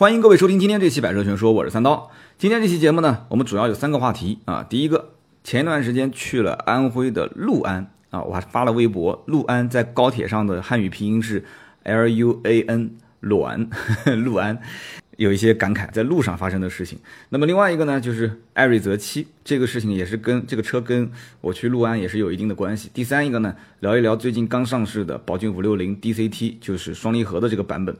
欢迎各位收听今天这期《百车全说》，我是三刀。今天这期节目呢，我们主要有三个话题啊。第一个，前一段时间去了安徽的六安啊，我还发了微博，六安在高铁上的汉语拼音是 L U A N，六安，六安，有一些感慨，在路上发生的事情。那么另外一个呢，就是艾瑞泽七这个事情也是跟这个车跟我去六安也是有一定的关系。第三一个呢，聊一聊最近刚上市的宝骏五六零 DCT，就是双离合的这个版本。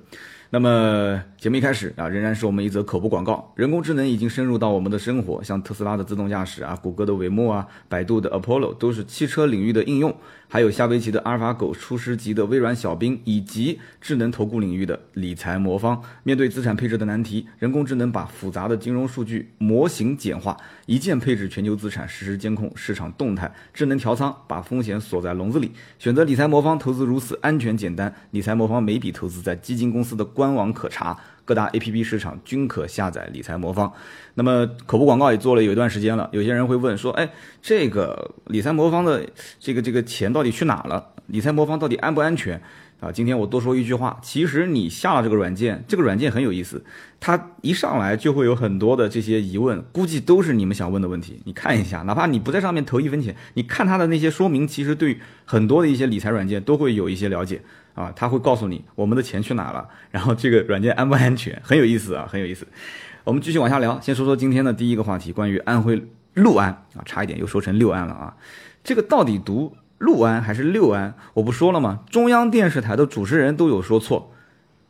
那么节目一开始啊，仍然是我们一则口播广告。人工智能已经深入到我们的生活，像特斯拉的自动驾驶啊，谷歌的韦莫啊，百度的 Apollo 都是汽车领域的应用。还有下围棋的阿尔法狗、出师级的微软小冰，以及智能投顾领域的理财魔方。面对资产配置的难题，人工智能把复杂的金融数据模型简化，一键配置全球资产，实时监控市场动态，智能调仓，把风险锁在笼子里。选择理财魔方，投资如此安全简单。理财魔方每笔投资在基金公司的官网可查。各大 APP 市场均可下载理财魔方，那么口播广告也做了有一段时间了。有些人会问说：“哎，这个理财魔方的这个这个钱到底去哪了？理财魔方到底安不安全？”啊，今天我多说一句话，其实你下了这个软件，这个软件很有意思，它一上来就会有很多的这些疑问，估计都是你们想问的问题。你看一下，哪怕你不在上面投一分钱，你看它的那些说明，其实对很多的一些理财软件都会有一些了解。啊，他会告诉你我们的钱去哪了，然后这个软件安不安全，很有意思啊，很有意思。我们继续往下聊，先说说今天的第一个话题，关于安徽六安啊，差一点又说成六安了啊。这个到底读六安还是六安？我不说了吗？中央电视台的主持人都有说错，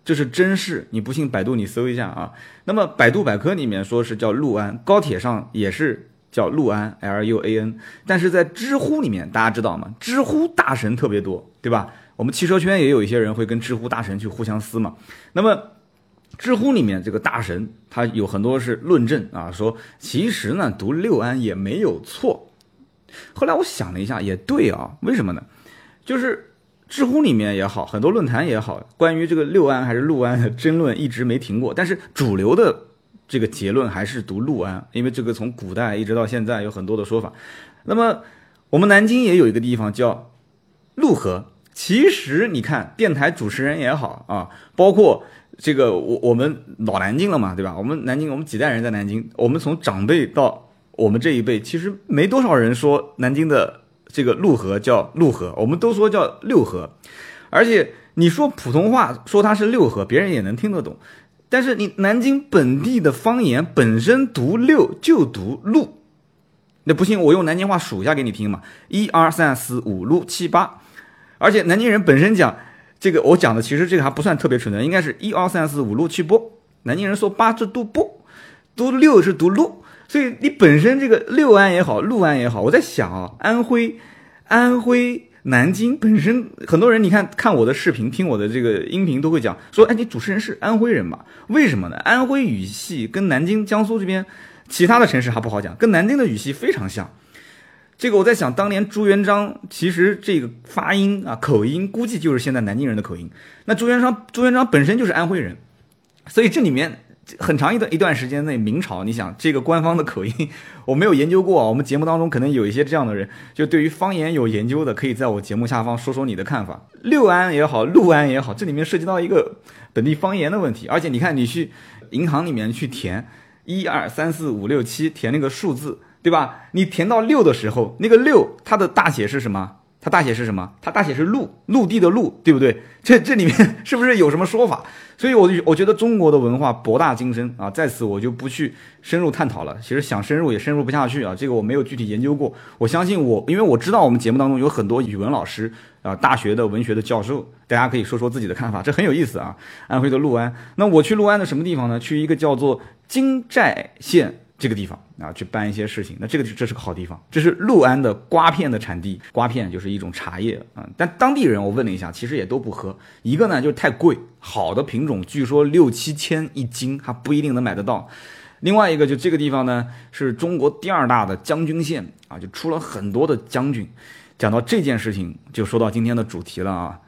这是真事，你不信百度你搜一下啊。那么百度百科里面说是叫六安，高铁上也是叫六安 L U A N，但是在知乎里面大家知道吗？知乎大神特别多，对吧？我们汽车圈也有一些人会跟知乎大神去互相撕嘛。那么，知乎里面这个大神他有很多是论证啊，说其实呢读六安也没有错。后来我想了一下，也对啊，为什么呢？就是知乎里面也好，很多论坛也好，关于这个六安还是六安的争论一直没停过。但是主流的这个结论还是读六安，因为这个从古代一直到现在有很多的说法。那么我们南京也有一个地方叫陆河。其实你看，电台主持人也好啊，包括这个我我们老南京了嘛，对吧？我们南京，我们几代人在南京，我们从长辈到我们这一辈，其实没多少人说南京的这个陆河叫陆河，我们都说叫六河。而且你说普通话说它是六河，别人也能听得懂。但是你南京本地的方言本身读六就读陆，那不信我用南京话数一下给你听嘛，一二三四五六七八。而且南京人本身讲这个，我讲的其实这个还不算特别纯的，应该是一二三四五六七八。南京人说八字读八，读六是读路，所以你本身这个六安也好，六安也好，我在想啊，安徽、安徽、南京本身很多人，你看看我的视频，听我的这个音频都会讲说，哎，你主持人是安徽人嘛？为什么呢？安徽语系跟南京、江苏这边其他的城市还不好讲，跟南京的语系非常像。这个我在想，当年朱元璋其实这个发音啊口音，估计就是现在南京人的口音。那朱元璋朱元璋本身就是安徽人，所以这里面很长一段一段时间内，明朝你想这个官方的口音，我没有研究过啊。我们节目当中可能有一些这样的人，就对于方言有研究的，可以在我节目下方说说你的看法。六安也好，六安也好，这里面涉及到一个本地方言的问题。而且你看，你去银行里面去填一二三四五六七，填那个数字。对吧？你填到六的时候，那个六它的大写是什么？它大写是什么？它大写是陆，陆地的陆，对不对？这这里面 是不是有什么说法？所以，我我觉得中国的文化博大精深啊，在此我就不去深入探讨了。其实想深入也深入不下去啊，这个我没有具体研究过。我相信我，因为我知道我们节目当中有很多语文老师啊，大学的文学的教授，大家可以说说自己的看法，这很有意思啊。安徽的六安，那我去六安的什么地方呢？去一个叫做金寨县。这个地方啊，去办一些事情，那这个这是个好地方。这是六安的瓜片的产地，瓜片就是一种茶叶啊。但当地人我问了一下，其实也都不喝。一个呢就是太贵，好的品种据说六七千一斤，还不一定能买得到。另外一个就这个地方呢，是中国第二大的将军县啊，就出了很多的将军。讲到这件事情，就说到今天的主题了啊。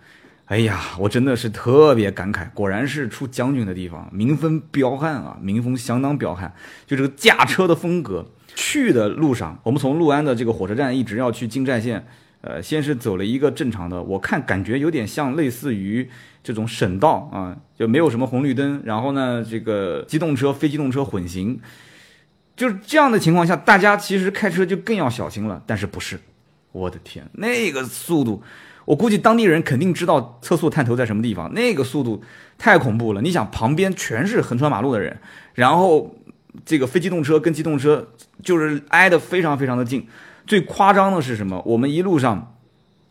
哎呀，我真的是特别感慨，果然是出将军的地方，民风彪悍啊，民风相当彪悍。就这个驾车的风格，去的路上，我们从六安的这个火车站一直要去金寨县，呃，先是走了一个正常的，我看感觉有点像类似于这种省道啊，就没有什么红绿灯，然后呢，这个机动车、非机动车混行，就是这样的情况下，大家其实开车就更要小心了。但是不是？我的天，那个速度，我估计当地人肯定知道测速探头在什么地方，那个速度太恐怖了。你想，旁边全是横穿马路的人，然后这个非机动车跟机动车就是挨得非常非常的近。最夸张的是什么？我们一路上，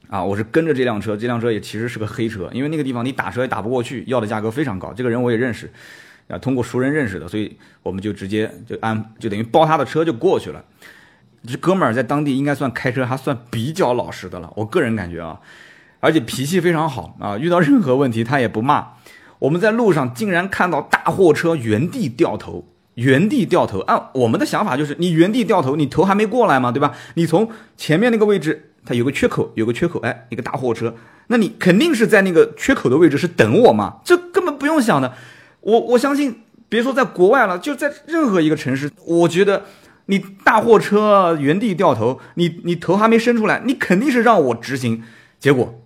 啊，我是跟着这辆车，这辆车也其实是个黑车，因为那个地方你打车也打不过去，要的价格非常高。这个人我也认识，啊，通过熟人认识的，所以我们就直接就按就等于包他的车就过去了。这哥们儿在当地应该算开车还算比较老实的了，我个人感觉啊，而且脾气非常好啊，遇到任何问题他也不骂。我们在路上竟然看到大货车原地掉头。原地掉头，按我们的想法就是，你原地掉头，你头还没过来嘛，对吧？你从前面那个位置，它有个缺口，有个缺口，哎，一个大货车，那你肯定是在那个缺口的位置是等我嘛，这根本不用想的。我我相信，别说在国外了，就在任何一个城市，我觉得你大货车原地掉头，你你头还没伸出来，你肯定是让我直行。结果，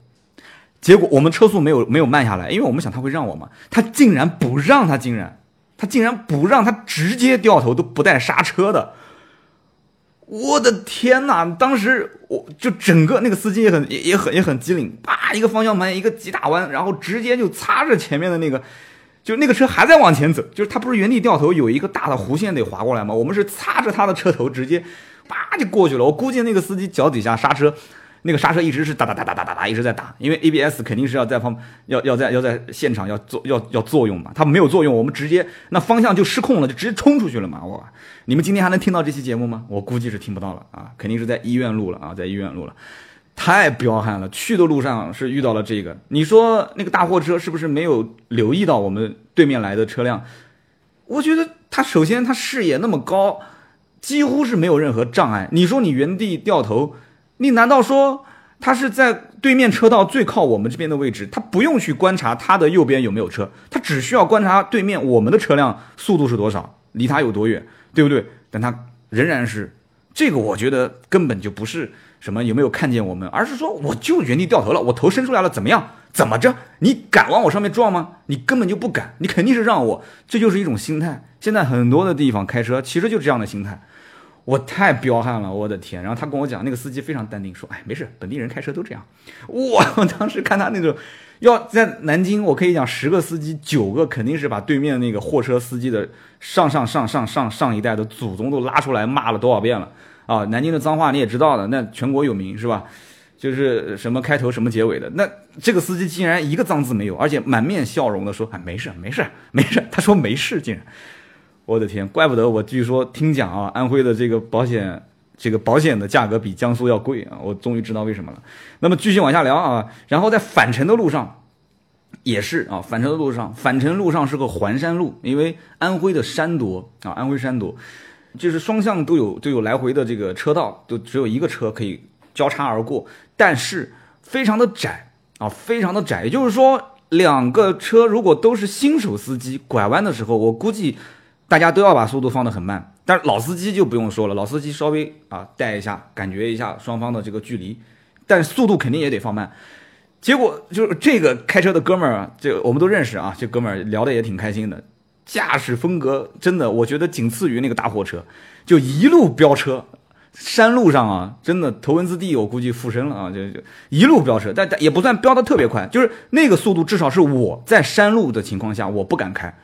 结果我们车速没有没有慢下来，因为我们想他会让我嘛，他竟然不让他，竟然。他竟然不让他直接掉头，都不带刹车的，我的天哪！当时我就整个那个司机也很也也很也很机灵，啪一个方向盘一个急大弯，然后直接就擦着前面的那个，就那个车还在往前走，就是他不是原地掉头有一个大的弧线得划过来吗？我们是擦着他的车头直接，叭就过去了。我估计那个司机脚底下刹车。那个刹车一直是哒哒哒哒哒哒哒一直在打，因为 ABS 肯定是要在方要要在要在现场要做要要作用嘛，它没有作用，我们直接那方向就失控了，就直接冲出去了嘛。我，你们今天还能听到这期节目吗？我估计是听不到了啊，肯定是在医院录了啊，在医院录了，太彪悍了。去的路上是遇到了这个，你说那个大货车是不是没有留意到我们对面来的车辆？我觉得他首先他视野那么高，几乎是没有任何障碍。你说你原地掉头。你难道说他是在对面车道最靠我们这边的位置？他不用去观察他的右边有没有车，他只需要观察对面我们的车辆速度是多少，离他有多远，对不对？但他仍然是这个，我觉得根本就不是什么有没有看见我们，而是说我就原地掉头了，我头伸出来了，怎么样？怎么着？你敢往我上面撞吗？你根本就不敢，你肯定是让我，这就是一种心态。现在很多的地方开车其实就这样的心态。我太彪悍了，我的天！然后他跟我讲，那个司机非常淡定，说：“哎，没事，本地人开车都这样。”我我当时看他那种，要在南京，我可以讲十个司机九个肯定是把对面那个货车司机的上上上上上上一代的祖宗都拉出来骂了多少遍了啊！南京的脏话你也知道的，那全国有名是吧？就是什么开头什么结尾的，那这个司机竟然一个脏字没有，而且满面笑容的说：“哎，没事没事没事。”他说没事，竟然。我的天，怪不得我据说听讲啊，安徽的这个保险，这个保险的价格比江苏要贵啊！我终于知道为什么了。那么继续往下聊啊，然后在返程的路上，也是啊，返程的路上，返程路上是个环山路，因为安徽的山多啊，安徽山多，就是双向都有都有来回的这个车道，都只有一个车可以交叉而过，但是非常的窄啊，非常的窄，也就是说，两个车如果都是新手司机，拐弯的时候，我估计。大家都要把速度放得很慢，但是老司机就不用说了，老司机稍微啊带一下，感觉一下双方的这个距离，但速度肯定也得放慢。结果就是这个开车的哥们儿，这我们都认识啊，这哥们儿聊得也挺开心的，驾驶风格真的我觉得仅次于那个大货车，就一路飙车，山路上啊，真的头文字 D 我估计附身了啊，就就一路飙车，但但也不算飙得特别快，就是那个速度至少是我在山路的情况下我不敢开。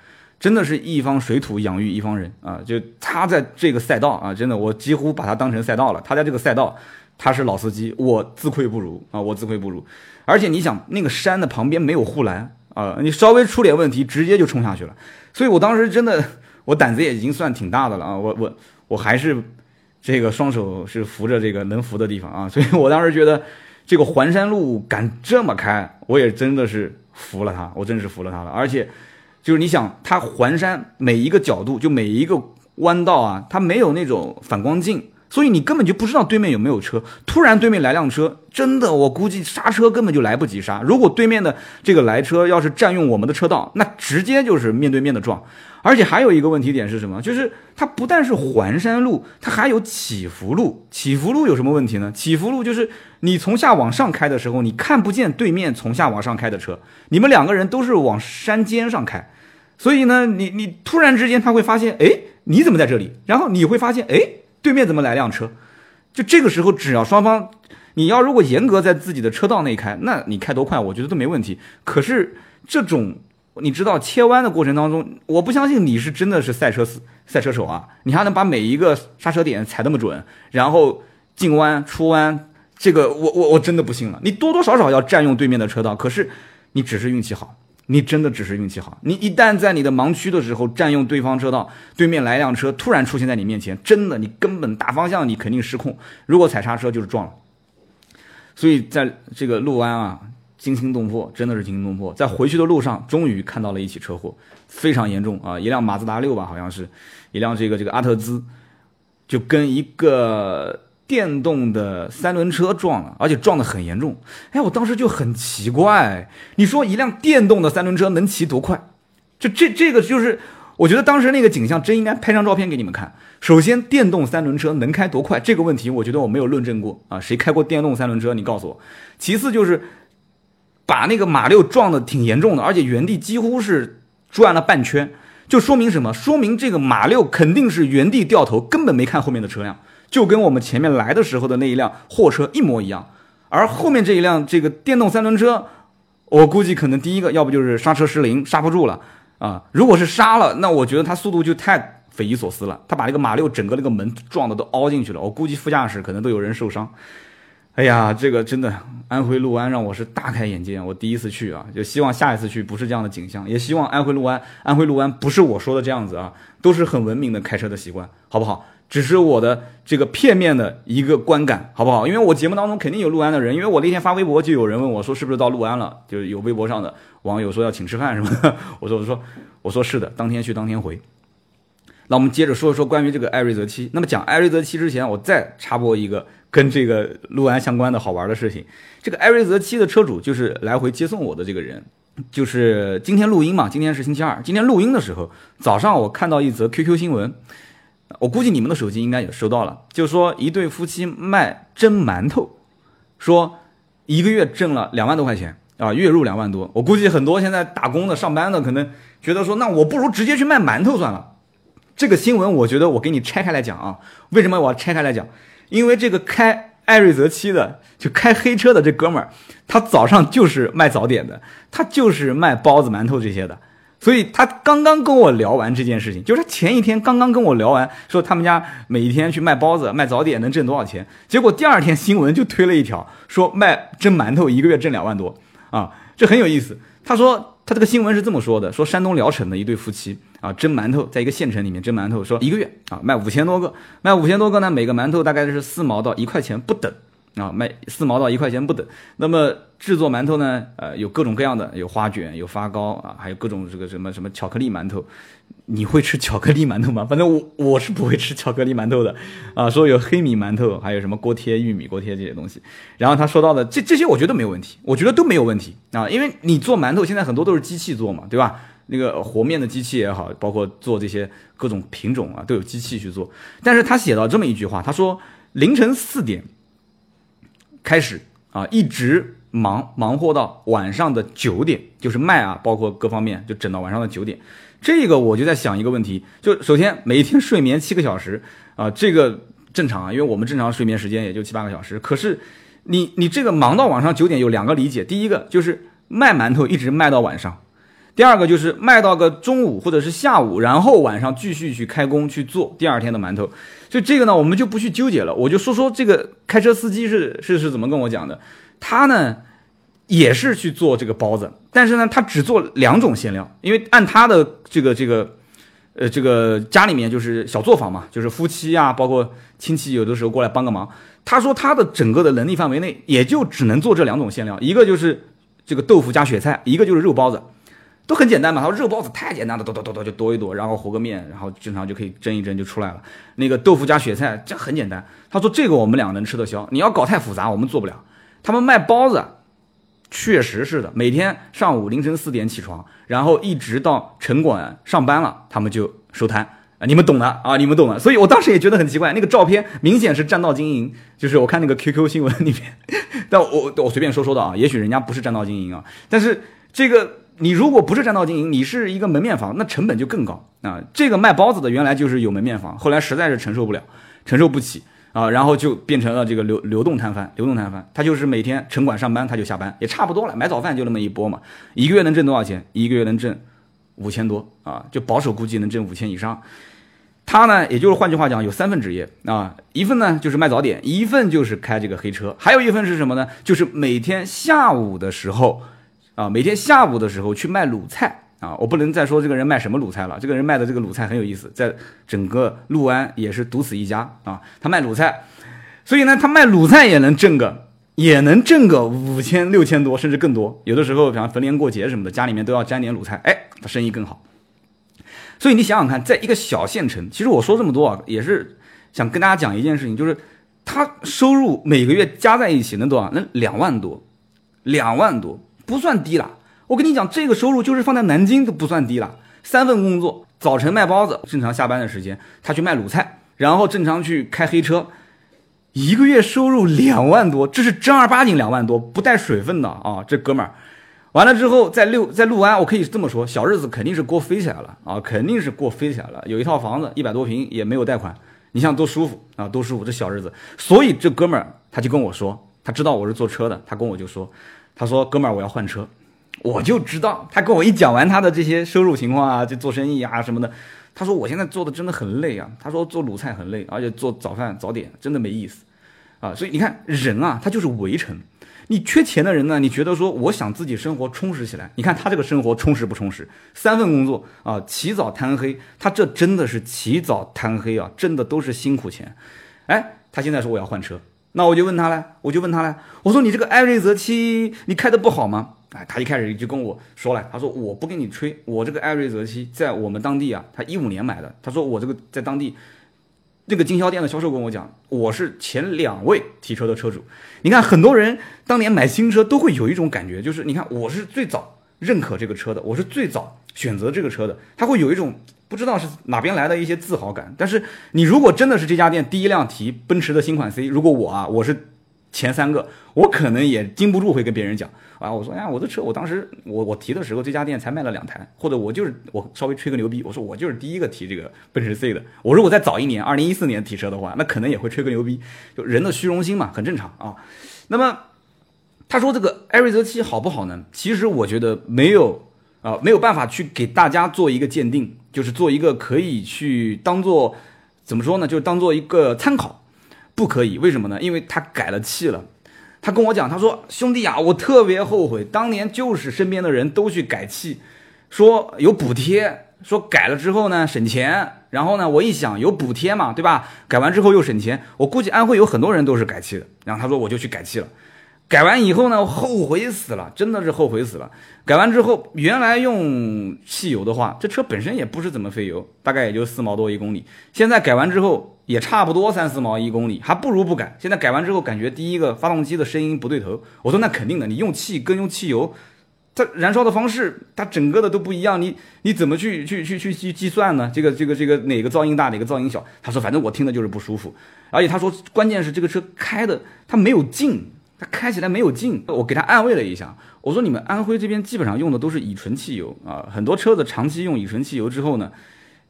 真的是一方水土养育一方人啊！就他在这个赛道啊，真的我几乎把他当成赛道了。他在这个赛道，他是老司机，我自愧不如啊！我自愧不如。而且你想，那个山的旁边没有护栏啊，你稍微出点问题，直接就冲下去了。所以我当时真的，我胆子也已经算挺大的了啊！我我我还是这个双手是扶着这个能扶的地方啊！所以我当时觉得，这个环山路敢这么开，我也真的是服了他，我真是服了他了，而且。就是你想，它环山每一个角度，就每一个弯道啊，它没有那种反光镜，所以你根本就不知道对面有没有车。突然对面来辆车，真的，我估计刹车根本就来不及刹。如果对面的这个来车要是占用我们的车道，那直接就是面对面的撞。而且还有一个问题点是什么？就是它不但是环山路，它还有起伏路。起伏路有什么问题呢？起伏路就是你从下往上开的时候，你看不见对面从下往上开的车，你们两个人都是往山尖上开，所以呢，你你突然之间他会发现，哎，你怎么在这里？然后你会发现，哎，对面怎么来辆车？就这个时候，只要双方，你要如果严格在自己的车道内开，那你开多快，我觉得都没问题。可是这种。你知道切弯的过程当中，我不相信你是真的是赛车赛车手啊！你还能把每一个刹车点踩那么准，然后进弯出弯，这个我我我真的不信了。你多多少少要占用对面的车道，可是你只是运气好，你真的只是运气好。你一旦在你的盲区的时候占用对方车道，对面来辆车突然出现在你面前，真的你根本大方向你肯定失控，如果踩刹车就是撞了。所以在这个路弯啊。惊心动魄，真的是惊心动魄。在回去的路上，终于看到了一起车祸，非常严重啊！一辆马自达六吧，好像是一辆这个这个阿特兹，就跟一个电动的三轮车撞了，而且撞得很严重。哎，我当时就很奇怪，你说一辆电动的三轮车能骑多快？就这这个就是，我觉得当时那个景象真应该拍张照片给你们看。首先，电动三轮车能开多快这个问题，我觉得我没有论证过啊。谁开过电动三轮车？你告诉我。其次就是。把那个马六撞得挺严重的，而且原地几乎是转了半圈，就说明什么？说明这个马六肯定是原地掉头，根本没看后面的车辆，就跟我们前面来的时候的那一辆货车一模一样。而后面这一辆这个电动三轮车，我估计可能第一个要不就是刹车失灵，刹不住了啊。如果是刹了，那我觉得它速度就太匪夷所思了。他把那个马六整个那个门撞的都凹进去了，我估计副驾驶可能都有人受伤。哎呀，这个真的安徽六安让我是大开眼界。我第一次去啊，就希望下一次去不是这样的景象，也希望安徽六安，安徽六安不是我说的这样子啊，都是很文明的开车的习惯，好不好？只是我的这个片面的一个观感，好不好？因为我节目当中肯定有陆安的人，因为我那天发微博就有人问我说是不是到陆安了，就有微博上的网友说要请吃饭什么的，我说我说我说是的，当天去当天回。那我们接着说一说关于这个艾瑞泽七。那么讲艾瑞泽七之前，我再插播一个。跟这个陆安相关的好玩的事情，这个艾瑞泽七的车主就是来回接送我的这个人，就是今天录音嘛，今天是星期二，今天录音的时候，早上我看到一则 QQ 新闻，我估计你们的手机应该也收到了，就说一对夫妻卖蒸馒头，说一个月挣了两万多块钱啊，月入两万多，我估计很多现在打工的、上班的可能觉得说，那我不如直接去卖馒头算了。这个新闻我觉得我给你拆开来讲啊，为什么我要拆开来讲？因为这个开艾瑞泽七的，就开黑车的这哥们儿，他早上就是卖早点的，他就是卖包子、馒头这些的，所以他刚刚跟我聊完这件事情，就是他前一天刚刚跟我聊完，说他们家每一天去卖包子、卖早点能挣多少钱，结果第二天新闻就推了一条，说卖蒸馒头一个月挣两万多啊，这很有意思。他说他这个新闻是这么说的，说山东聊城的一对夫妻。啊，蒸馒头，在一个县城里面蒸馒头，说一个月啊卖五千多个，卖五千多个呢，每个馒头大概是四毛到一块钱不等啊，卖四毛到一块钱不等。那么制作馒头呢，呃，有各种各样的，有花卷，有发糕啊，还有各种这个什么什么巧克力馒头。你会吃巧克力馒头吗？反正我我是不会吃巧克力馒头的啊。说有黑米馒头，还有什么锅贴、玉米锅贴这些东西。然后他说到的这这些，我觉得没有问题，我觉得都没有问题啊，因为你做馒头现在很多都是机器做嘛，对吧？那个和面的机器也好，包括做这些各种品种啊，都有机器去做。但是他写到这么一句话，他说凌晨四点开始啊，一直忙忙活到晚上的九点，就是卖啊，包括各方面就整到晚上的九点。这个我就在想一个问题，就首先每天睡眠七个小时啊，这个正常啊，因为我们正常睡眠时间也就七八个小时。可是你你这个忙到晚上九点有两个理解，第一个就是卖馒头一直卖到晚上。第二个就是卖到个中午或者是下午，然后晚上继续去开工去做第二天的馒头。所以这个呢，我们就不去纠结了。我就说说这个开车司机是是是怎么跟我讲的。他呢也是去做这个包子，但是呢他只做两种馅料，因为按他的这个这个呃这个家里面就是小作坊嘛，就是夫妻啊，包括亲戚有的时候过来帮个忙。他说他的整个的能力范围内也就只能做这两种馅料，一个就是这个豆腐加雪菜，一个就是肉包子。都很简单嘛。他说热包子太简单了，剁剁剁剁就剁一剁，然后和个面，然后正常就可以蒸一蒸就出来了。那个豆腐加雪菜这很简单。他说这个我们俩能吃得消，你要搞太复杂我们做不了。他们卖包子，确实是的，每天上午凌晨四点起床，然后一直到城管上班了，他们就收摊。你们懂的啊，你们懂的。所以我当时也觉得很奇怪，那个照片明显是占道经营，就是我看那个 QQ 新闻里面，但我我随便说说的啊，也许人家不是占道经营啊，但是这个你如果不是占道经营，你是一个门面房，那成本就更高啊。这个卖包子的原来就是有门面房，后来实在是承受不了，承受不起啊，然后就变成了这个流流动摊贩，流动摊贩，他就是每天城管上班他就下班，也差不多了，买早饭就那么一波嘛，一个月能挣多少钱？一个月能挣五千多啊，就保守估计能挣五千以上。他呢，也就是换句话讲，有三份职业啊，一份呢就是卖早点，一份就是开这个黑车，还有一份是什么呢？就是每天下午的时候，啊，每天下午的时候去卖卤菜啊。我不能再说这个人卖什么卤菜了，这个人卖的这个卤菜很有意思，在整个六安也是独此一家啊。他卖卤菜，所以呢，他卖卤菜也能挣个，也能挣个五千六千多，甚至更多。有的时候，比方逢年过节什么的，家里面都要沾点卤菜，哎，他生意更好。所以你想想看，在一个小县城，其实我说这么多啊，也是想跟大家讲一件事情，就是他收入每个月加在一起能多少？能两万多，两万多不算低了。我跟你讲，这个收入就是放在南京都不算低了。三份工作，早晨卖包子，正常下班的时间他去卖卤菜，然后正常去开黑车，一个月收入两万多，这是正儿八经两万多，不带水分的啊，这哥们儿。完了之后，在六在六安，我可以这么说，小日子肯定是过飞起来了啊，肯定是过飞起来了。有一套房子，一百多平，也没有贷款，你想多舒服啊，多舒服，这小日子。所以这哥们儿他就跟我说，他知道我是做车的，他跟我就说，他说哥们儿我要换车，我就知道。他跟我一讲完他的这些收入情况啊，就做生意啊什么的，他说我现在做的真的很累啊，他说做卤菜很累，而且做早饭早点真的没意思啊。所以你看人啊，他就是围城。你缺钱的人呢？你觉得说我想自己生活充实起来？你看他这个生活充实不充实？三份工作啊，起早贪黑，他这真的是起早贪黑啊，挣的都是辛苦钱。哎，他现在说我要换车，那我就问他了，我就问他了，我说你这个艾瑞泽七你开的不好吗？哎，他一开始就跟我说了，他说我不跟你吹，我这个艾瑞泽七在我们当地啊，他一五年买的，他说我这个在当地。这个经销店的销售跟我讲，我是前两位提车的车主。你看，很多人当年买新车都会有一种感觉，就是你看我是最早认可这个车的，我是最早选择这个车的，他会有一种不知道是哪边来的一些自豪感。但是你如果真的是这家店第一辆提奔驰的新款 C，如果我啊，我是。前三个，我可能也禁不住会跟别人讲啊，我说呀，我的车，我当时我我提的时候，这家店才卖了两台，或者我就是我稍微吹个牛逼，我说我就是第一个提这个奔驰 C 的。我如果再早一年，二零一四年提车的话，那可能也会吹个牛逼，就人的虚荣心嘛，很正常啊。那么他说这个艾瑞泽七好不好呢？其实我觉得没有啊，没有办法去给大家做一个鉴定，就是做一个可以去当做怎么说呢，就是当做一个参考。不可以，为什么呢？因为他改了气了。他跟我讲，他说：“兄弟啊，我特别后悔，当年就是身边的人都去改气，说有补贴，说改了之后呢省钱。然后呢，我一想有补贴嘛，对吧？改完之后又省钱，我估计安徽有很多人都是改气的。然后他说我就去改气了。”改完以后呢，后悔死了，真的是后悔死了。改完之后，原来用汽油的话，这车本身也不是怎么费油，大概也就四毛多一公里。现在改完之后，也差不多三四毛一公里，还不如不改。现在改完之后，感觉第一个发动机的声音不对头。我说那肯定的，你用气跟用汽油，它燃烧的方式，它整个的都不一样。你你怎么去去去去去计算呢？这个这个这个哪个噪音大，哪个噪音小？他说反正我听的就是不舒服，而且他说关键是这个车开的它没有劲。它开起来没有劲，我给他安慰了一下，我说你们安徽这边基本上用的都是乙醇汽油啊，很多车子长期用乙醇汽油之后呢，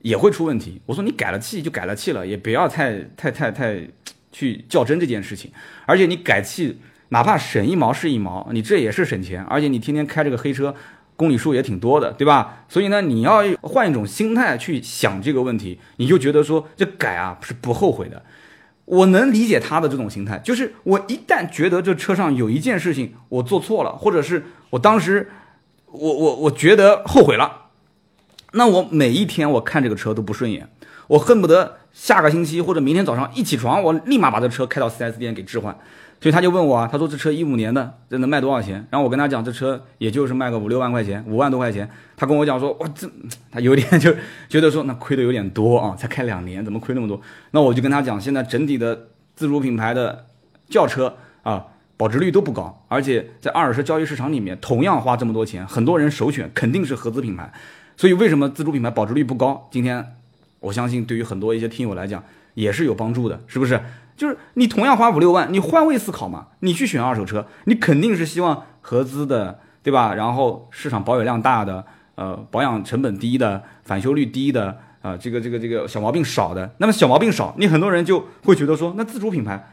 也会出问题。我说你改了气就改了气了，也不要太太太太去较真这件事情。而且你改气，哪怕省一毛是一毛，你这也是省钱。而且你天天开这个黑车，公里数也挺多的，对吧？所以呢，你要换一种心态去想这个问题，你就觉得说这改啊是不后悔的。我能理解他的这种心态，就是我一旦觉得这车上有一件事情我做错了，或者是我当时我我我觉得后悔了，那我每一天我看这个车都不顺眼，我恨不得下个星期或者明天早上一起床，我立马把这车开到 4S 店给置换。所以他就问我啊，他说这车一五年的，这能卖多少钱？然后我跟他讲，这车也就是卖个五六万块钱，五万多块钱。他跟我讲说，哇，这他有点就觉得说，那亏的有点多啊，才开两年，怎么亏那么多？那我就跟他讲，现在整体的自主品牌的轿车啊，保值率都不高，而且在二手车交易市场里面，同样花这么多钱，很多人首选肯定是合资品牌。所以为什么自主品牌保值率不高？今天我相信对于很多一些听友来讲也是有帮助的，是不是？就是你同样花五六万，你换位思考嘛，你去选二手车，你肯定是希望合资的，对吧？然后市场保有量大的，呃，保养成本低的，返修率低的，啊，这个这个这个小毛病少的。那么小毛病少，你很多人就会觉得说，那自主品牌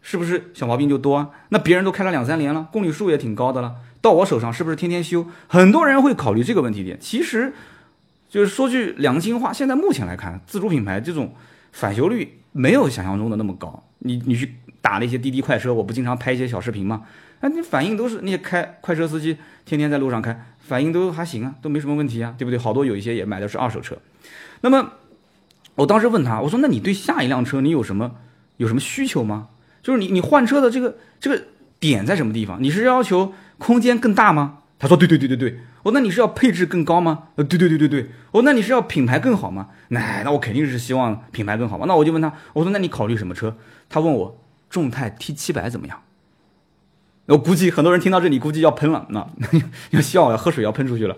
是不是小毛病就多啊？那别人都开了两三年了，公里数也挺高的了，到我手上是不是天天修？很多人会考虑这个问题点。其实。就是说句良心话，现在目前来看，自主品牌这种返修率没有想象中的那么高。你你去打那些滴滴快车，我不经常拍一些小视频吗？那你反应都是那些开快车司机天天在路上开，反应都还行啊，都没什么问题啊，对不对？好多有一些也买的是二手车。那么我当时问他，我说那你对下一辆车你有什么有什么需求吗？就是你你换车的这个这个点在什么地方？你是要求空间更大吗？他说对对对对对。哦，那你是要配置更高吗？呃，对对对对对。哦，那你是要品牌更好吗？那那我肯定是希望品牌更好嘛。那我就问他，我说那你考虑什么车？他问我众泰 T 七百怎么样？我估计很多人听到这里估计要喷了，那 要笑要喝水要喷出去了。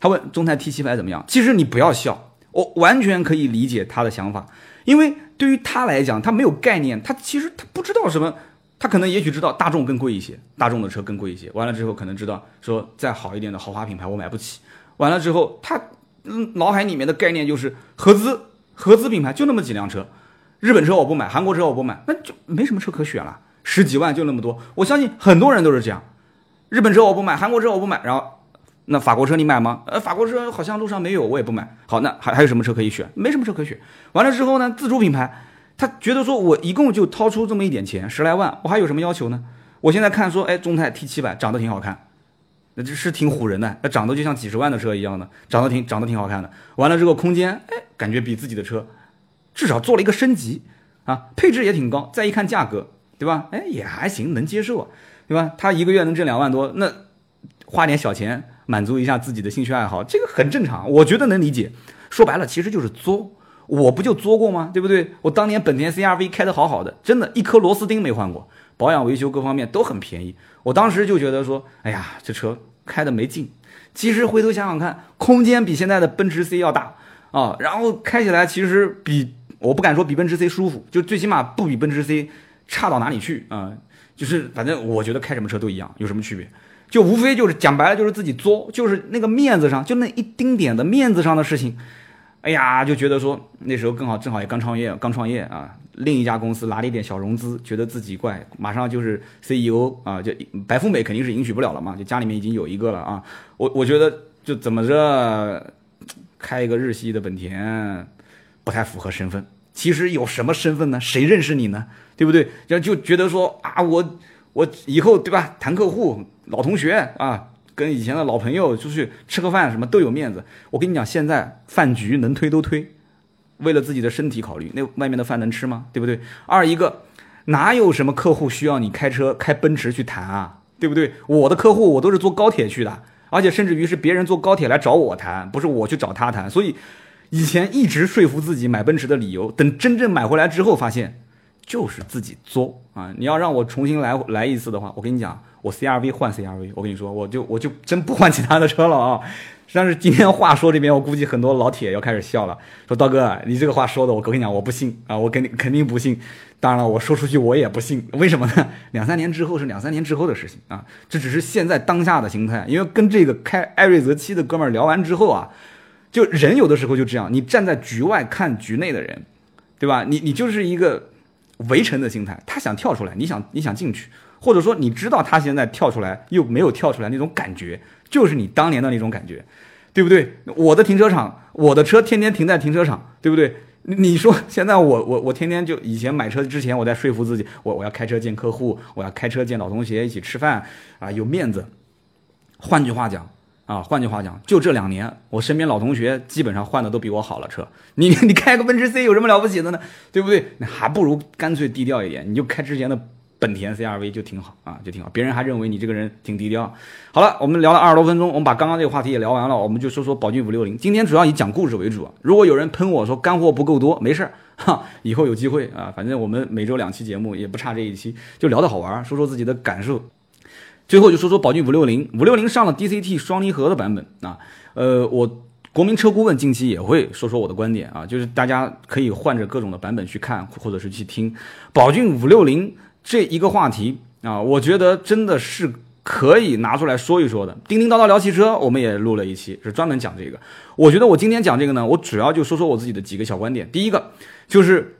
他问众泰 T 七百怎么样？其实你不要笑，我完全可以理解他的想法，因为对于他来讲，他没有概念，他其实他不知道什么。他可能也许知道大众更贵一些，大众的车更贵一些。完了之后，可能知道说再好一点的豪华品牌我买不起。完了之后，他嗯脑海里面的概念就是合资，合资品牌就那么几辆车，日本车我不买，韩国车我不买，那就没什么车可选了。十几万就那么多，我相信很多人都是这样。日本车我不买，韩国车我不买，然后那法国车你买吗？呃，法国车好像路上没有，我也不买。好，那还还有什么车可以选？没什么车可选。完了之后呢，自主品牌。他觉得说，我一共就掏出这么一点钱，十来万，我还有什么要求呢？我现在看说，哎，众泰 T 七百长得挺好看，那这是挺唬人的，那长得就像几十万的车一样的，长得挺长得挺好看的。完了之后，空间，哎，感觉比自己的车至少做了一个升级啊，配置也挺高。再一看价格，对吧？哎，也还行，能接受啊，对吧？他一个月能挣两万多，那花点小钱满足一下自己的兴趣爱好，这个很正常，我觉得能理解。说白了，其实就是作。我不就作过吗？对不对？我当年本田 CRV 开的好好的，真的一颗螺丝钉没换过，保养维修各方面都很便宜。我当时就觉得说，哎呀，这车开的没劲。其实回头想想看，空间比现在的奔驰 C 要大啊，然后开起来其实比我不敢说比奔驰 C 舒服，就最起码不比奔驰 C 差到哪里去啊。就是反正我觉得开什么车都一样，有什么区别？就无非就是讲白了就是自己作，就是那个面子上就那一丁点的面子上的事情。哎呀，就觉得说那时候更好，正好也刚创业，刚创业啊，另一家公司拿了一点小融资，觉得自己怪，马上就是 CEO 啊，就白富美肯定是迎娶不了了嘛，就家里面已经有一个了啊。我我觉得就怎么着，开一个日系的本田不太符合身份。其实有什么身份呢？谁认识你呢？对不对？就就觉得说啊，我我以后对吧，谈客户，老同学啊。跟以前的老朋友出去吃个饭，什么都有面子。我跟你讲，现在饭局能推都推，为了自己的身体考虑，那外面的饭能吃吗？对不对？二一个，哪有什么客户需要你开车开奔驰去谈啊？对不对？我的客户我都是坐高铁去的，而且甚至于是别人坐高铁来找我谈，不是我去找他谈。所以以前一直说服自己买奔驰的理由，等真正买回来之后，发现就是自己作啊！你要让我重新来来一次的话，我跟你讲。我 CRV 换 CRV，我跟你说，我就我就真不换其他的车了啊！但是今天话说这边，我估计很多老铁要开始笑了，说刀哥，你这个话说的，我跟你讲，我不信啊，我肯定肯定不信。当然了，我说出去我也不信，为什么呢？两三年之后是两三年之后的事情啊，这只是现在当下的心态。因为跟这个开艾瑞泽七的哥们儿聊完之后啊，就人有的时候就这样，你站在局外看局内的人，对吧？你你就是一个围城的心态，他想跳出来，你想你想进去。或者说你知道他现在跳出来又没有跳出来那种感觉，就是你当年的那种感觉，对不对？我的停车场，我的车天天停在停车场，对不对？你说现在我我我天天就以前买车之前我在说服自己，我我要开车见客户，我要开车见老同学一起吃饭啊，有面子。换句话讲啊，换句话讲，就这两年，我身边老同学基本上换的都比我好了车。你 你开个奔驰 C 有什么了不起的呢？对不对？那还不如干脆低调一点，你就开之前的。本田 CRV 就挺好啊，就挺好。别人还认为你这个人挺低调。好了，我们聊了二十多分钟，我们把刚刚这个话题也聊完了，我们就说说宝骏五六零。今天主要以讲故事为主。如果有人喷我说干货不够多，没事儿哈，以后有机会啊，反正我们每周两期节目也不差这一期，就聊得好玩，说说自己的感受。最后就说说宝骏五六零，五六零上了 DCT 双离合的版本啊，呃，我。国民车顾问近期也会说说我的观点啊，就是大家可以换着各种的版本去看，或者是去听宝骏五六零这一个话题啊，我觉得真的是可以拿出来说一说的。叮叮叨叨聊汽车，我们也录了一期，是专门讲这个。我觉得我今天讲这个呢，我主要就说说我自己的几个小观点。第一个就是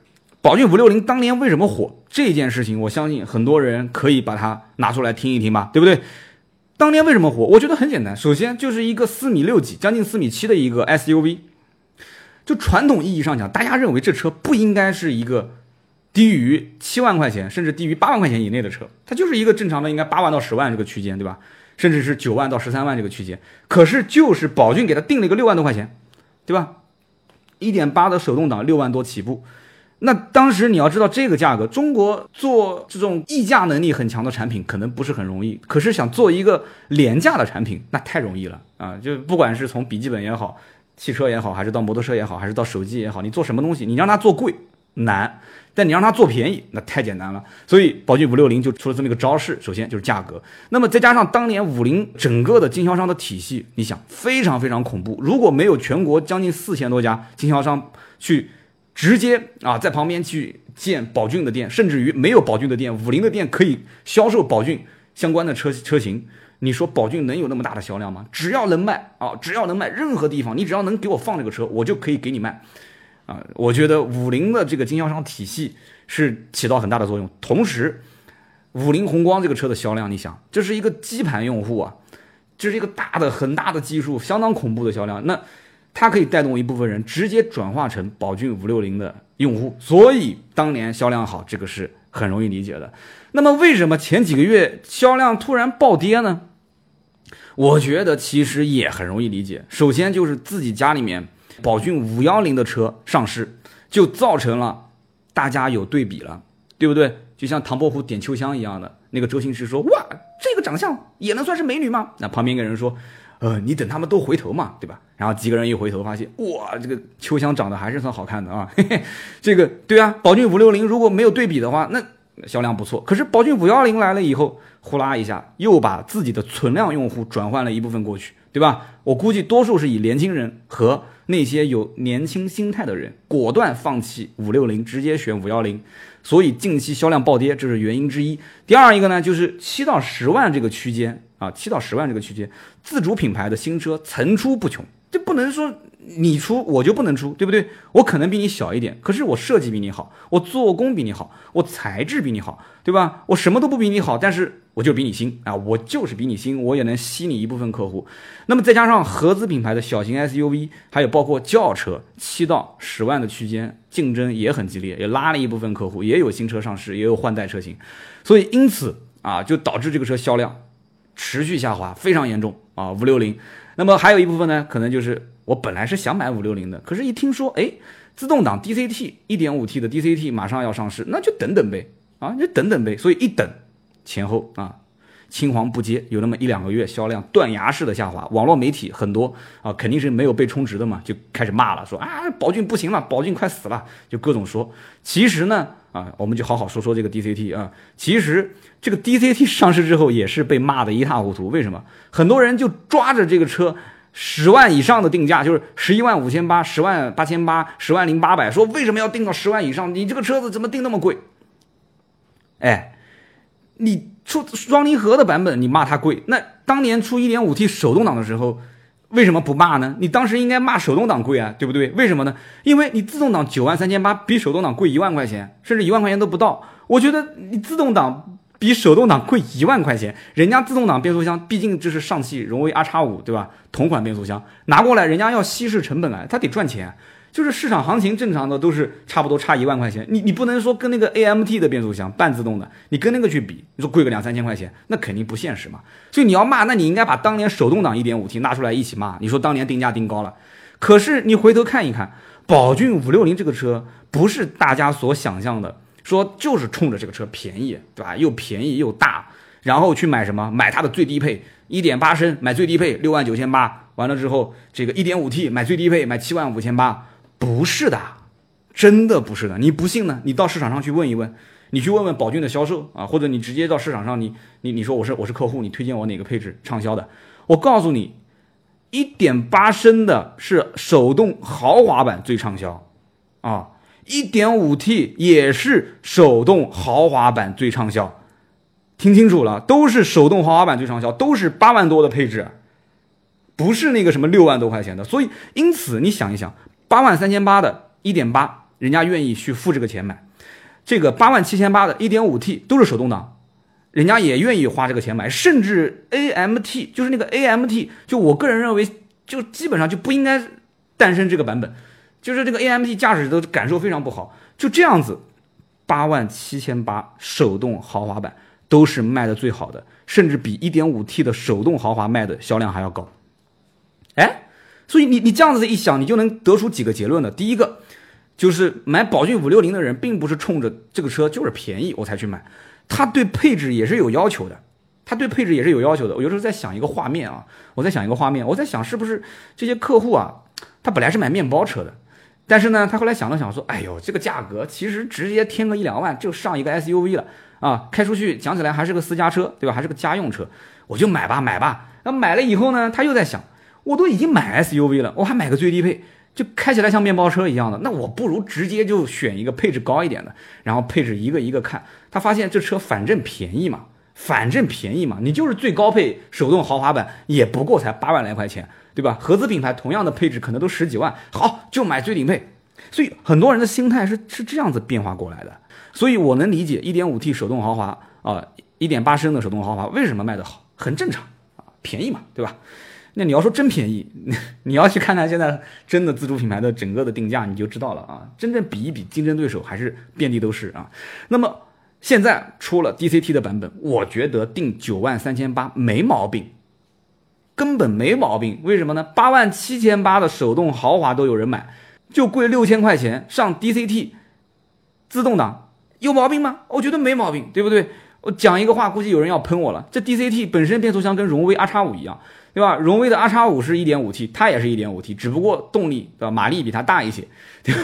宝骏五六零当年为什么火这件事情，我相信很多人可以把它拿出来听一听吧，对不对？当年为什么火？我觉得很简单，首先就是一个四米六几，将近四米七的一个 SUV。就传统意义上讲，大家认为这车不应该是一个低于七万块钱，甚至低于八万块钱以内的车，它就是一个正常的应该八万到十万这个区间，对吧？甚至是九万到十三万这个区间。可是就是宝骏给它定了一个六万多块钱，对吧？一点八的手动挡六万多起步。那当时你要知道这个价格，中国做这种溢价能力很强的产品可能不是很容易，可是想做一个廉价的产品，那太容易了啊！就不管是从笔记本也好，汽车也好，还是到摩托车也好，还是到手机也好，你做什么东西，你让它做贵难，但你让它做便宜，那太简单了。所以宝骏五六零就出了这么一个招式，首先就是价格，那么再加上当年五菱整个的经销商的体系，你想非常非常恐怖，如果没有全国将近四千多家经销商去。直接啊，在旁边去建宝骏的店，甚至于没有宝骏的店，五菱的店可以销售宝骏相关的车车型。你说宝骏能有那么大的销量吗？只要能卖啊，只要能卖，任何地方你只要能给我放这个车，我就可以给你卖啊。我觉得五菱的这个经销商体系是起到很大的作用。同时，五菱宏光这个车的销量，你想，这是一个基盘用户啊，这是一个大的很大的基数，相当恐怖的销量。那。它可以带动一部分人直接转化成宝骏五六零的用户，所以当年销量好，这个是很容易理解的。那么为什么前几个月销量突然暴跌呢？我觉得其实也很容易理解。首先就是自己家里面宝骏五幺零的车上市，就造成了大家有对比了，对不对？就像唐伯虎点秋香一样的，那个周星驰说：“哇，这个长相也能算是美女吗？”那旁边一个人说。呃，你等他们都回头嘛，对吧？然后几个人一回头，发现哇，这个秋香长得还是算好看的啊。嘿嘿，这个对啊，宝骏五六零如果没有对比的话，那销量不错。可是宝骏五幺零来了以后，呼啦一下又把自己的存量用户转换了一部分过去，对吧？我估计多数是以年轻人和那些有年轻心态的人果断放弃五六零，直接选五幺零，所以近期销量暴跌，这是原因之一。第二一个呢，就是七到十万这个区间。啊，七到十万这个区间，自主品牌的新车层出不穷，这不能说你出我就不能出，对不对？我可能比你小一点，可是我设计比你好，我做工比你好，我材质比你好，对吧？我什么都不比你好，但是我就比你新啊，我就是比你新，我也能吸你一部分客户。那么再加上合资品牌的小型 SUV，还有包括轿车，七到十万的区间竞争也很激烈，也拉了一部分客户，也有新车上市，也有换代车型，所以因此啊，就导致这个车销量。持续下滑非常严重啊，五六零。那么还有一部分呢，可能就是我本来是想买五六零的，可是一听说哎，自动挡 DCT 一点五 T 的 DCT 马上要上市，那就等等呗啊，就等等呗。所以一等，前后啊。青黄不接，有那么一两个月销量断崖式的下滑，网络媒体很多啊，肯定是没有被充值的嘛，就开始骂了，说啊宝骏不行了，宝骏快死了，就各种说。其实呢，啊，我们就好好说说这个 DCT 啊。其实这个 DCT 上市之后也是被骂的一塌糊涂。为什么？很多人就抓着这个车十万以上的定价，就是十一万五千八、十万八千八、十万零八百，说为什么要定到十万以上？你这个车子怎么定那么贵？哎，你。出双离合的版本，你骂它贵，那当年出 1.5T 手动挡的时候，为什么不骂呢？你当时应该骂手动挡贵啊，对不对？为什么呢？因为你自动挡九万三千八，比手动挡贵一万块钱，甚至一万块钱都不到。我觉得你自动挡比手动挡贵一万块钱，人家自动挡变速箱毕竟这是上汽荣威 R 叉五，对吧？同款变速箱拿过来，人家要稀释成本啊，他得赚钱。就是市场行情正常的都是差不多差一万块钱，你你不能说跟那个 A M T 的变速箱半自动的，你跟那个去比，你说贵个两三千块钱，那肯定不现实嘛。所以你要骂，那你应该把当年手动挡一点五 T 拿出来一起骂。你说当年定价定高了，可是你回头看一看，宝骏五六零这个车不是大家所想象的，说就是冲着这个车便宜，对吧？又便宜又大，然后去买什么？买它的最低配，一点八升买最低配六万九千八，完了之后这个一点五 T 买最低配买七万五千八，不是的，真的不是的。你不信呢？你到市场上去问一问，你去问问宝骏的销售啊，或者你直接到市场上，你你你说我是我是客户，你推荐我哪个配置畅销的？我告诉你，一点八升的是手动豪华版最畅销，啊。一点五 T 也是手动豪华版最畅销，听清楚了，都是手动豪华版最畅销，都是八万多的配置，不是那个什么六万多块钱的。所以，因此你想一想，八万三千八的一点八，人家愿意去付这个钱买；这个八万七千八的一点五 T 都是手动挡，人家也愿意花这个钱买。甚至 AMT 就是那个 AMT，就我个人认为，就基本上就不应该诞生这个版本。就是这个 AMT 驾驶的感受非常不好，就这样子，八万七千八手动豪华版都是卖的最好的，甚至比一点五 T 的手动豪华卖的销量还要高。哎，所以你你这样子一想，你就能得出几个结论了。第一个，就是买宝骏五六零的人，并不是冲着这个车就是便宜我才去买，他对配置也是有要求的，他对配置也是有要求的。我有时候在想一个画面啊，我在想一个画面，我在想是不是这些客户啊，他本来是买面包车的。但是呢，他后来想了想，说：“哎呦，这个价格其实直接添个一两万就上一个 SUV 了啊，开出去讲起来还是个私家车，对吧？还是个家用车，我就买吧，买吧。那买了以后呢，他又在想，我都已经买 SUV 了，我还买个最低配，就开起来像面包车一样的，那我不如直接就选一个配置高一点的，然后配置一个一个看。他发现这车反正便宜嘛，反正便宜嘛，你就是最高配手动豪华版也不过才八万来块钱。”对吧？合资品牌同样的配置可能都十几万，好就买最顶配。所以很多人的心态是是这样子变化过来的。所以我能理解 1.5T 手动豪华啊，1.8升的手动豪华为什么卖得好，很正常啊，便宜嘛，对吧？那你要说真便宜，你要去看看现在真的自主品牌的整个的定价，你就知道了啊。真正比一比，竞争对手还是遍地都是啊。那么现在出了 DCT 的版本，我觉得定九万三千八没毛病。根本没毛病，为什么呢？八万七千八的手动豪华都有人买，就贵六千块钱上 DCT 自动挡，有毛病吗？我觉得没毛病，对不对？我讲一个话，估计有人要喷我了。这 DCT 本身变速箱跟荣威 R 叉五一样。对吧？荣威的 R 叉五是一点五 T，它也是一点五 T，只不过动力对吧？马力比它大一些，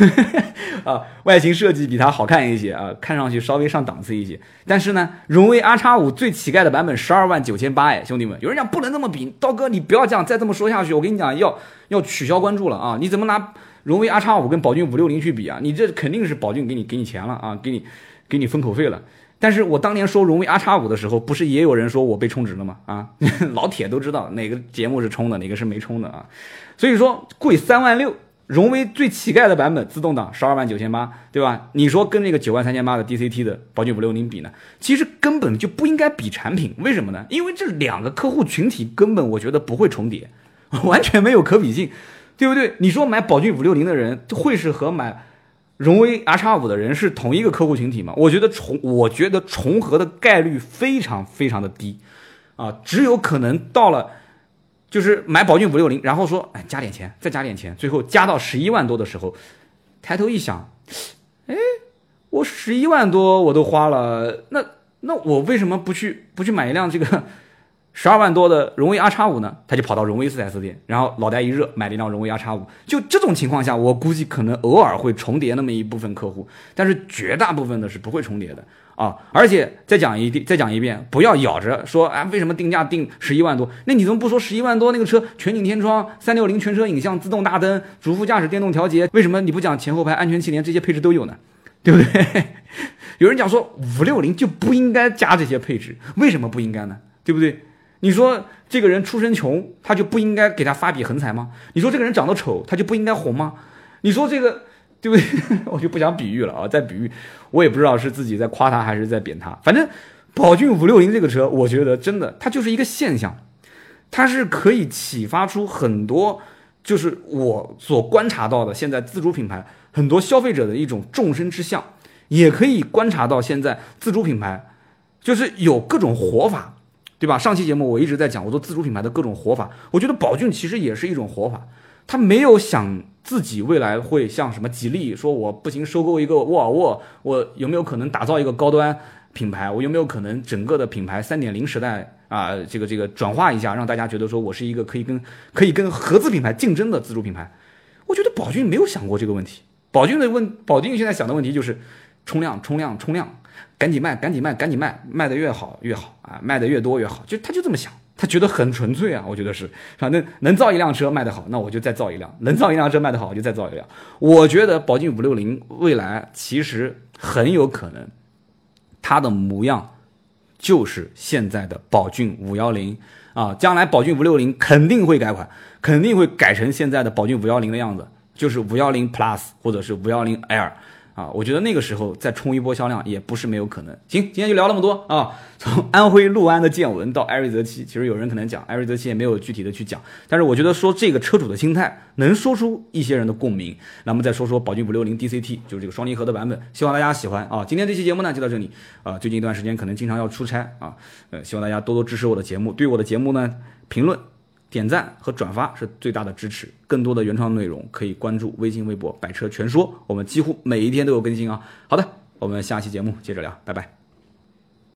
啊，外形设计比它好看一些啊，看上去稍微上档次一些。但是呢，荣威 R 叉五最乞丐的版本十二万九千八，哎，兄弟们，有人讲不能这么比，刀哥你不要这样，再这么说下去，我跟你讲要要取消关注了啊！你怎么拿荣威 R 叉五跟宝骏五六零去比啊？你这肯定是宝骏给你给你钱了啊，给你给你封口费了。但是我当年说荣威 R 叉五的时候，不是也有人说我被充值了吗？啊，老铁都知道哪个节目是充的，哪个是没充的啊。所以说贵三万六，荣威最乞丐的版本自动挡十二万九千八，对吧？你说跟那个九万三千八的 DCT 的宝骏五六零比呢？其实根本就不应该比产品，为什么呢？因为这两个客户群体根本我觉得不会重叠，完全没有可比性，对不对？你说买宝骏五六零的人会是和买？荣威 R 叉五的人是同一个客户群体吗？我觉得重，我觉得重合的概率非常非常的低，啊，只有可能到了，就是买宝骏五六零，然后说，哎，加点钱，再加点钱，最后加到十一万多的时候，抬头一想，哎，我十一万多我都花了，那那我为什么不去不去买一辆这个？十二万多的荣威 R 叉五呢，他就跑到荣威 4S 店，然后脑袋一热买了一辆荣威 R 叉五。就这种情况下，我估计可能偶尔会重叠那么一部分客户，但是绝大部分的是不会重叠的啊！而且再讲一再讲一遍，不要咬着说啊，为什么定价定十一万多？那你怎么不说十一万多那个车全景天窗、三六零全车影像、自动大灯、主副驾驶电动调节？为什么你不讲前后排安全气帘这些配置都有呢？对不对？有人讲说五六零就不应该加这些配置，为什么不应该呢？对不对？你说这个人出身穷，他就不应该给他发笔横财吗？你说这个人长得丑，他就不应该红吗？你说这个对不对？我就不想比喻了啊！再比喻，我也不知道是自己在夸他还是在贬他。反正宝骏五六零这个车，我觉得真的它就是一个现象，它是可以启发出很多，就是我所观察到的现在自主品牌很多消费者的一种众生之相，也可以观察到现在自主品牌就是有各种活法。对吧？上期节目我一直在讲我做自主品牌的各种活法，我觉得宝骏其实也是一种活法。他没有想自己未来会像什么吉利说，我不行收购一个沃尔沃，我有没有可能打造一个高端品牌？我有没有可能整个的品牌三点零时代啊，这个这个转化一下，让大家觉得说我是一个可以跟可以跟合资品牌竞争的自主品牌？我觉得宝骏没有想过这个问题。宝骏的问，宝骏现在想的问题就是冲量、冲量、冲量，赶紧卖、赶紧卖、赶紧卖，卖的越好越好啊，卖的越多越好，就他就这么想。他觉得很纯粹啊，我觉得是，反正能造一辆车卖得好，那我就再造一辆；能造一辆车卖得好，我就再造一辆。我觉得宝骏五六零未来其实很有可能，它的模样就是现在的宝骏五幺零啊，将来宝骏五六零肯定会改款，肯定会改成现在的宝骏五幺零的样子，就是五幺零 Plus 或者是五幺零 L。啊，我觉得那个时候再冲一波销量也不是没有可能。行，今天就聊那么多啊。从 安徽六安的见闻到艾瑞泽七，其实有人可能讲艾瑞泽七也没有具体的去讲，但是我觉得说这个车主的心态能说出一些人的共鸣。那么再说说宝骏五六零 DCT，就是这个双离合的版本，希望大家喜欢啊。今天这期节目呢就到这里啊。最近一段时间可能经常要出差啊，呃，希望大家多多支持我的节目，对我的节目呢评论。点赞和转发是最大的支持，更多的原创内容可以关注微信、微博“百车全说”，我们几乎每一天都有更新啊。好的，我们下期节目接着聊，拜拜。